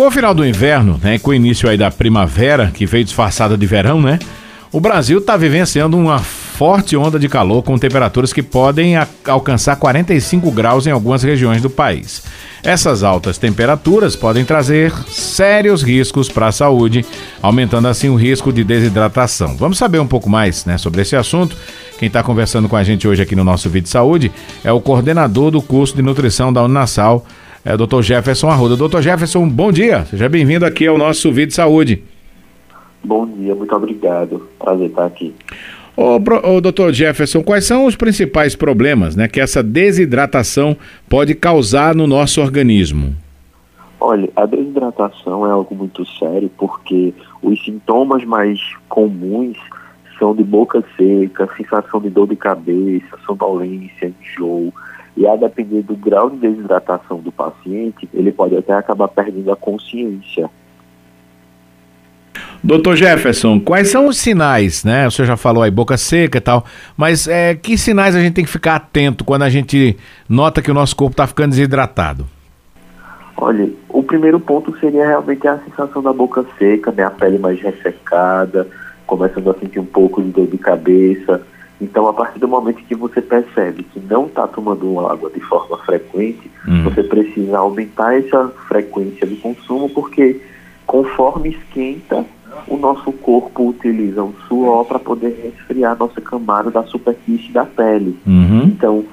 Com o final do inverno, né, com o início aí da primavera, que veio disfarçada de verão, né? O Brasil está vivenciando uma forte onda de calor com temperaturas que podem alcançar 45 graus em algumas regiões do país. Essas altas temperaturas podem trazer sérios riscos para a saúde, aumentando assim o risco de desidratação. Vamos saber um pouco mais né, sobre esse assunto. Quem está conversando com a gente hoje aqui no nosso vídeo de saúde é o coordenador do curso de nutrição da Uninasal, é o Dr. Jefferson Arruda. Dr. Jefferson, bom dia. Seja bem-vindo aqui ao nosso vídeo de saúde. Bom dia, muito obrigado. Prazer estar aqui. Ô, ô, doutor Jefferson, quais são os principais problemas né, que essa desidratação pode causar no nosso organismo? Olha, a desidratação é algo muito sério porque os sintomas mais comuns são de boca seca, sensação de dor de cabeça, sonolência, enjoo, e a depender do grau de desidratação do paciente, ele pode até acabar perdendo a consciência. Doutor Jefferson, quais são os sinais, né? O senhor já falou aí, boca seca e tal, mas é, que sinais a gente tem que ficar atento quando a gente nota que o nosso corpo está ficando desidratado? Olha, o primeiro ponto seria realmente a sensação da boca seca, né? A pele mais ressecada, começando a sentir um pouco de dor de cabeça, então, a partir do momento que você percebe que não está tomando água de forma frequente, hum. você precisa aumentar essa frequência de consumo, porque conforme esquenta, o nosso corpo utiliza o suor para poder resfriar a nossa camada da superfície da pele. Uhum. Então,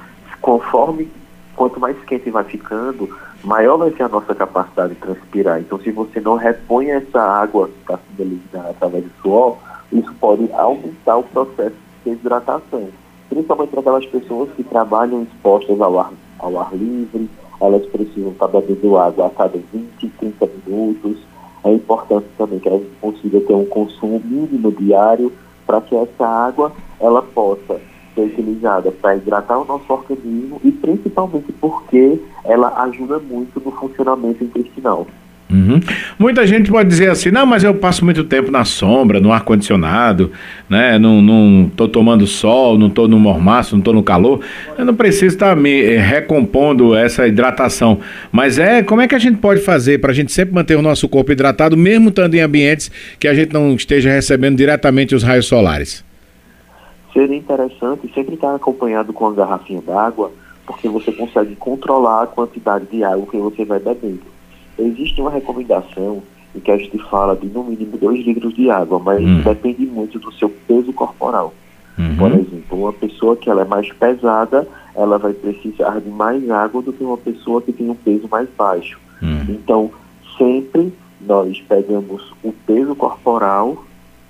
conforme quanto mais quente vai ficando, maior vai ser a nossa capacidade de transpirar. Então, se você não repõe essa água que está sendo eliminada através do suor, isso pode aumentar o processo desidratação, principalmente para aquelas pessoas que trabalham expostas ao ar, ao ar livre, elas precisam estar bebendo água a cada 20, 30 minutos. É importante também que elas consigam ter um consumo mínimo diário para que essa água ela possa ser utilizada para hidratar o nosso organismo e principalmente porque ela ajuda muito no funcionamento intestinal. Uhum. Muita gente pode dizer assim, não, mas eu passo muito tempo na sombra, no ar-condicionado, né? Não, não tô tomando sol, não tô no mormaço, não tô no calor. Eu não preciso estar me eh, recompondo essa hidratação. Mas é, como é que a gente pode fazer para a gente sempre manter o nosso corpo hidratado, mesmo estando em ambientes que a gente não esteja recebendo diretamente os raios solares? Seria interessante sempre estar acompanhado com a garrafinha d'água, porque você consegue controlar a quantidade de água que você vai bebendo. Existe uma recomendação em que a gente fala de no mínimo 2 litros de água, mas hum. depende muito do seu peso corporal. Uhum. Por exemplo, uma pessoa que ela é mais pesada, ela vai precisar de mais água do que uma pessoa que tem um peso mais baixo. Uhum. Então, sempre nós pegamos o peso corporal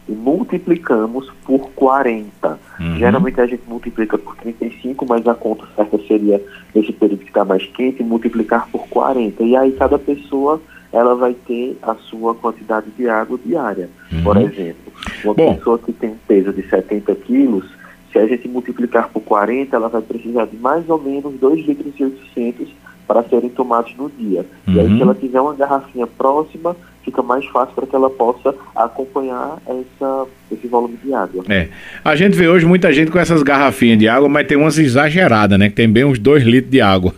e multiplicamos por 40. Uhum. Geralmente a gente multiplica por 35, mas a conta certa seria nesse período que está mais quente, multiplicar por 40. E aí cada pessoa ela vai ter a sua quantidade de água diária. Uhum. Por exemplo, uma Bom. pessoa que tem um peso de 70 quilos, se a gente multiplicar por 40, ela vai precisar de mais ou menos 2 litros e 800 para serem tomados no dia. Uhum. E aí, se uhum. ela tiver uma garrafinha próxima, fica mais fácil para que ela possa acompanhar essa, esse volume de água. É. A gente vê hoje muita gente com essas garrafinhas de água, mas tem umas exageradas, né? Que tem bem uns 2 litros de água.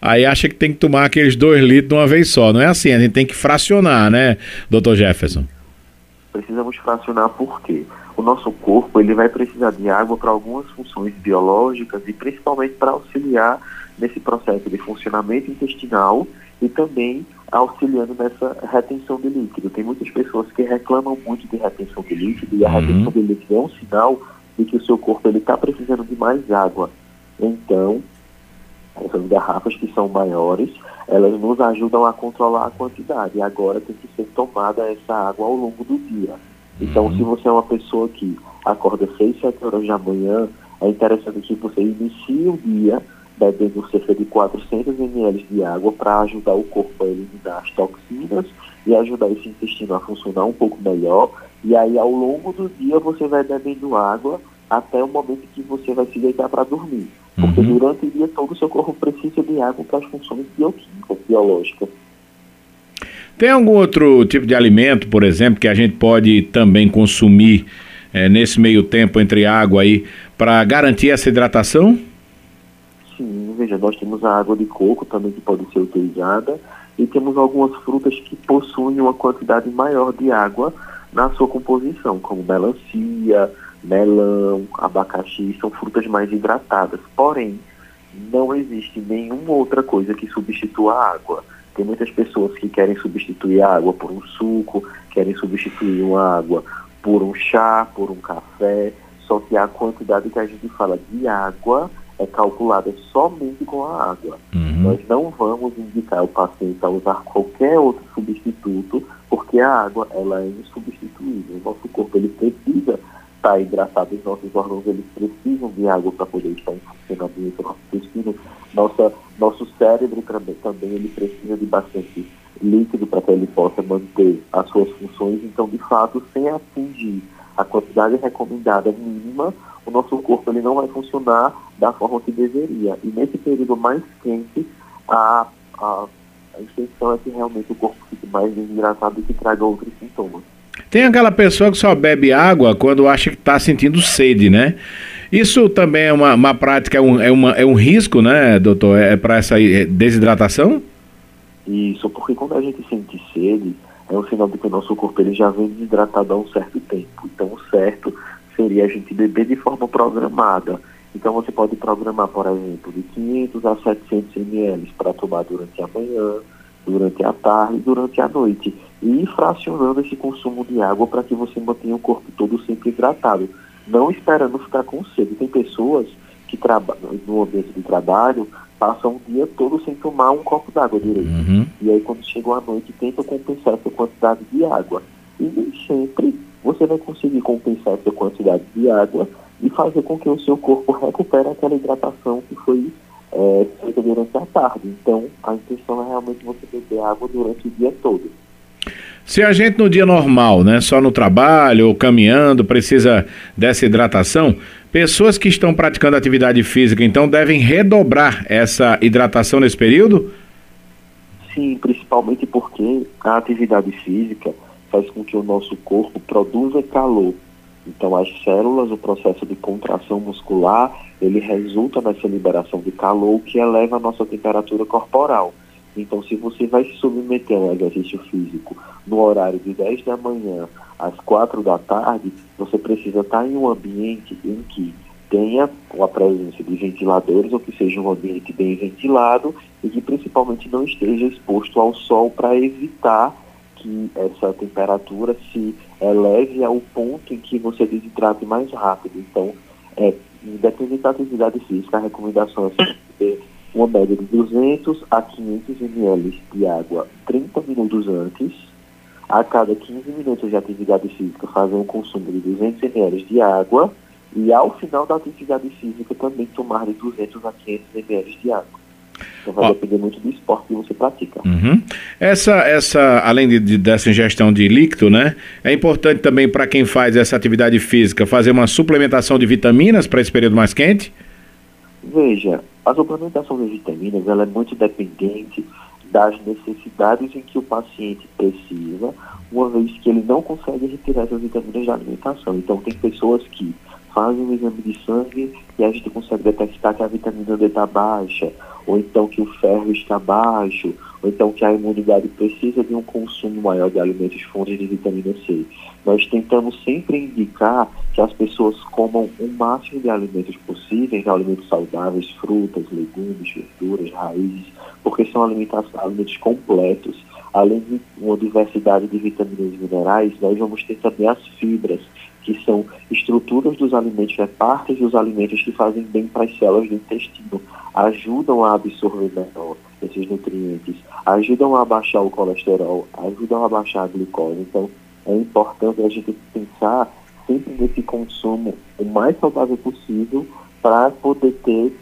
Aí acha que tem que tomar aqueles 2 litros de uma vez só. Não é assim, a gente tem que fracionar, né, doutor Jefferson? Precisamos fracionar por quê? O nosso corpo ele vai precisar de água para algumas funções biológicas e principalmente para auxiliar nesse processo de funcionamento intestinal e também auxiliando nessa retenção de líquido. Tem muitas pessoas que reclamam muito de retenção de líquido e a uhum. retenção de líquido é um sinal de que o seu corpo está precisando de mais água. Então, essas garrafas que são maiores, elas nos ajudam a controlar a quantidade. E agora tem que ser tomada essa água ao longo do dia. Então, uhum. se você é uma pessoa que acorda 6, 7 horas da manhã, é interessante que você inicie o dia bebendo cerca de 400 ml de água para ajudar o corpo a eliminar as toxinas e ajudar esse intestino a funcionar um pouco melhor. E aí, ao longo do dia, você vai bebendo água até o momento que você vai se deitar para dormir. Porque uhum. durante o dia todo o seu corpo precisa de água para as funções bioquímicas, biológicas. Tem algum outro tipo de alimento, por exemplo, que a gente pode também consumir é, nesse meio tempo entre água aí para garantir essa hidratação? Veja, nós temos a água de coco também que pode ser utilizada e temos algumas frutas que possuem uma quantidade maior de água na sua composição, como melancia, melão, abacaxi, são frutas mais hidratadas. Porém, não existe nenhuma outra coisa que substitua a água. Tem muitas pessoas que querem substituir a água por um suco, querem substituir uma água por um chá, por um café, só que a quantidade que a gente fala de água é calculada somente com a água. Uhum. Nós não vamos indicar o paciente a usar qualquer outro substituto, porque a água ela é insubstituível. O nosso corpo ele precisa estar hidratado, os nossos órgãos eles precisam de água para poder estar em funcionamento, nosso intestino, nossa, nosso cérebro também, também ele precisa de bastante líquido para que ele possa manter as suas funções. Então, de fato, sem atingir a quantidade recomendada mínima, o nosso corpo ele não vai funcionar da forma que deveria. E nesse período mais quente, a, a, a intenção é que realmente o corpo fique mais desidratado e que traga outros sintomas. Tem aquela pessoa que só bebe água quando acha que está sentindo sede, né? Isso também é uma, uma prática, é um, é, uma, é um risco, né, doutor, é, é para essa é, desidratação? Isso, porque quando a gente sente sede, é um sinal de que o nosso corpo ele já vem desidratado há um certo tempo. Então, o certo seria a gente beber de forma programada. Então, você pode programar, por exemplo, de 500 a 700 ml para tomar durante a manhã, durante a tarde e durante a noite. E fracionando esse consumo de água para que você mantenha o corpo todo sempre hidratado. Não esperando ficar com sede. Tem pessoas que trabalham no ambiente de trabalho passam o dia todo sem tomar um copo d'água direito. Uhum. E aí, quando chegam à noite, tentam compensar essa quantidade de água. E nem sempre você vai conseguir compensar essa quantidade de água e fazer com que o seu corpo recupere aquela hidratação que foi é, feita durante a tarde. Então, a intenção é realmente você beber água durante o dia todo. Se a gente no dia normal, né, só no trabalho ou caminhando, precisa dessa hidratação, pessoas que estão praticando atividade física, então, devem redobrar essa hidratação nesse período? Sim, principalmente porque a atividade física faz com que o nosso corpo produza calor. Então, as células, o processo de contração muscular, ele resulta nessa liberação de calor que eleva a nossa temperatura corporal. Então, se você vai se submeter a um exercício físico no horário de 10 da manhã às 4 da tarde, você precisa estar em um ambiente em que tenha a presença de ventiladores ou que seja um ambiente bem ventilado e que principalmente não esteja exposto ao sol para evitar que essa temperatura se eleve ao ponto em que você desidrate mais rápido. Então, é, independente da atividade física, a recomendação é ter uma média de 200 a 500 ml de água 30 minutos antes. A cada 15 minutos de atividade física, fazer um consumo de 200 ml de água. E ao final da atividade física, também tomar de 200 a 500 ml de água. Então vai Ó. depender muito do esporte que você pratica. Uhum. Essa, essa, além de, de, dessa ingestão de líquido, né? É importante também para quem faz essa atividade física fazer uma suplementação de vitaminas para esse período mais quente? Veja, a suplementação de vitaminas ela é muito dependente das necessidades em que o paciente precisa, uma vez que ele não consegue retirar essas vitaminas da alimentação. Então, tem pessoas que fazem um exame de sangue e a gente consegue detectar que a vitamina D está baixa, ou então que o ferro está baixo, ou então que a imunidade precisa de um consumo maior de alimentos fontes de vitamina C. Nós tentamos sempre indicar que as pessoas comam o máximo de alimentos possíveis, alimentos saudáveis, frutas, legumes, verduras, raízes, porque são alimentos, completos. Além de uma diversidade de vitaminas e minerais, nós vamos ter também as fibras, que são estruturas dos alimentos, é partes dos alimentos que fazem bem para as células do intestino, ajudam a absorver melhor esses nutrientes, ajudam a baixar o colesterol, ajudam a baixar a glicose. Então, é importante a gente pensar sempre nesse consumo o mais saudável possível para poder ter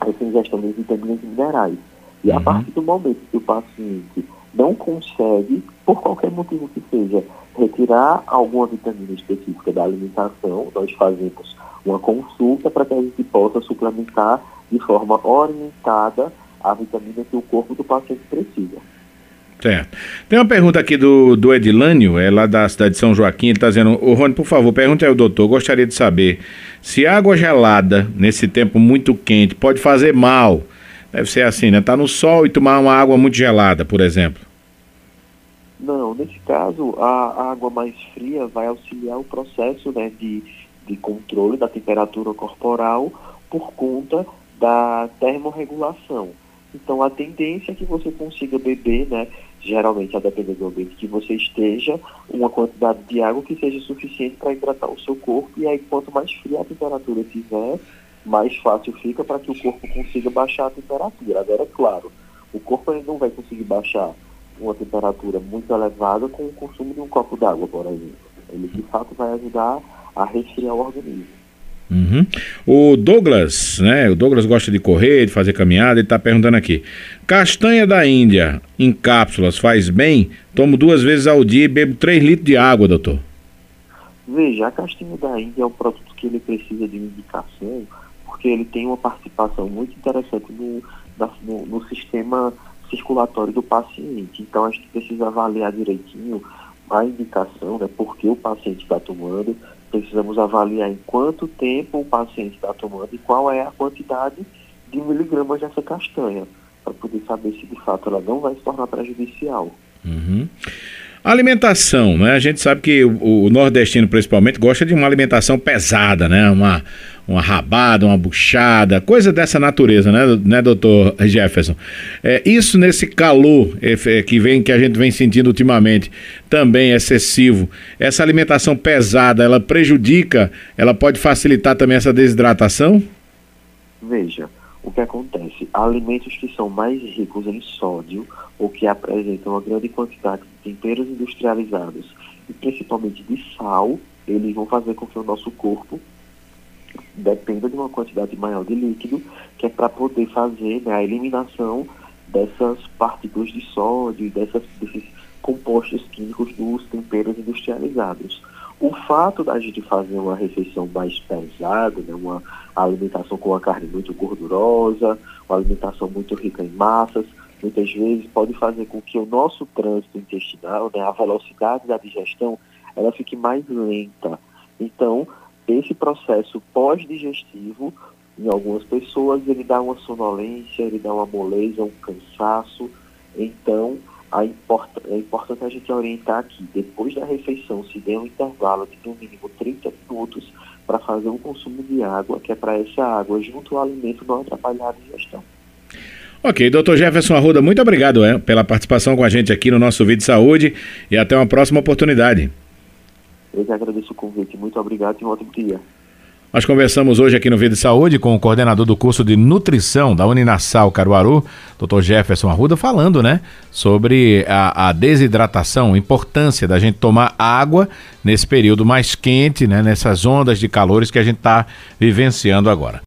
essa ingestão de vitaminas e minerais. E uhum. a partir do momento que o paciente não consegue, por qualquer motivo que seja, retirar alguma vitamina específica da alimentação, nós fazemos uma consulta para que a gente possa suplementar de forma orientada a vitamina que o corpo do paciente precisa. Certo. Tem uma pergunta aqui do, do Edilânio, é lá da cidade de São Joaquim, ele está dizendo, ô Rony, por favor, pergunte ao doutor, gostaria de saber se água gelada, nesse tempo muito quente, pode fazer mal Deve ser assim, né? Tá no sol e tomar uma água muito gelada, por exemplo. Não, nesse caso, a, água mais fria vai auxiliar o processo né, de, de controle da temperatura corporal por conta da termorregulação. Então, a tendência é que você consiga beber, né, geralmente, a depender do ambiente que você esteja, uma quantidade de água que seja suficiente para hidratar o seu corpo. E aí, quanto mais fria a temperatura tiver, mais fácil fica para que o corpo consiga baixar a temperatura. Agora, é claro, o corpo ele não vai conseguir baixar uma temperatura muito elevada com o consumo de um copo d'água, por exemplo. Ele, de fato, vai ajudar a resfriar o organismo. Uhum. O Douglas, né? O Douglas gosta de correr, de fazer caminhada, ele está perguntando aqui. Castanha da Índia em cápsulas faz bem? Tomo duas vezes ao dia e bebo 3 litros de água, doutor. Veja, a castanha da Índia é um produto que ele precisa de indicação porque ele tem uma participação muito interessante no, no, no sistema circulatório do paciente. Então a gente precisa avaliar direitinho a indicação, né, porque o paciente está tomando, precisamos avaliar em quanto tempo o paciente está tomando e qual é a quantidade de miligramas dessa castanha, para poder saber se de fato ela não vai se tornar prejudicial. Uhum. Alimentação, né? A gente sabe que o, o, nordestino principalmente gosta de uma alimentação pesada, né? Uma, uma rabada, uma buchada, coisa dessa natureza, né, né doutor Jefferson? É, isso nesse calor é, que, vem, que a gente vem sentindo ultimamente, também excessivo, essa alimentação pesada, ela prejudica, ela pode facilitar também essa desidratação? Veja, o que acontece? Alimentos que são mais ricos em sódio ou que apresentam uma grande quantidade de temperos industrializados e principalmente de sal, eles vão fazer com que o nosso corpo dependa de uma quantidade maior de líquido, que é para poder fazer né, a eliminação dessas partículas de sódio e desses compostos químicos dos temperos industrializados. O fato da gente fazer uma refeição mais pesada, né, uma alimentação com uma carne muito gordurosa, uma alimentação muito rica em massas, muitas vezes pode fazer com que o nosso trânsito intestinal, né, a velocidade da digestão, ela fique mais lenta. Então, esse processo pós-digestivo, em algumas pessoas, ele dá uma sonolência, ele dá uma moleza, um cansaço. Então, a é importante a gente orientar aqui, depois da refeição, se dê um intervalo de no mínimo 30 minutos para fazer um consumo de água, que é para essa água, junto ao alimento, não atrapalhar a digestão. Ok, doutor Jefferson Arruda, muito obrigado é, pela participação com a gente aqui no nosso vídeo de saúde e até uma próxima oportunidade. Eu que agradeço o convite. Muito obrigado e um ótimo dia. Nós conversamos hoje aqui no Vida Saúde com o coordenador do curso de nutrição da Uninasal Caruaru, Dr. Jefferson Arruda, falando, né, sobre a, a, desidratação, a importância da gente tomar água nesse período mais quente, né, nessas ondas de calores que a gente está vivenciando agora.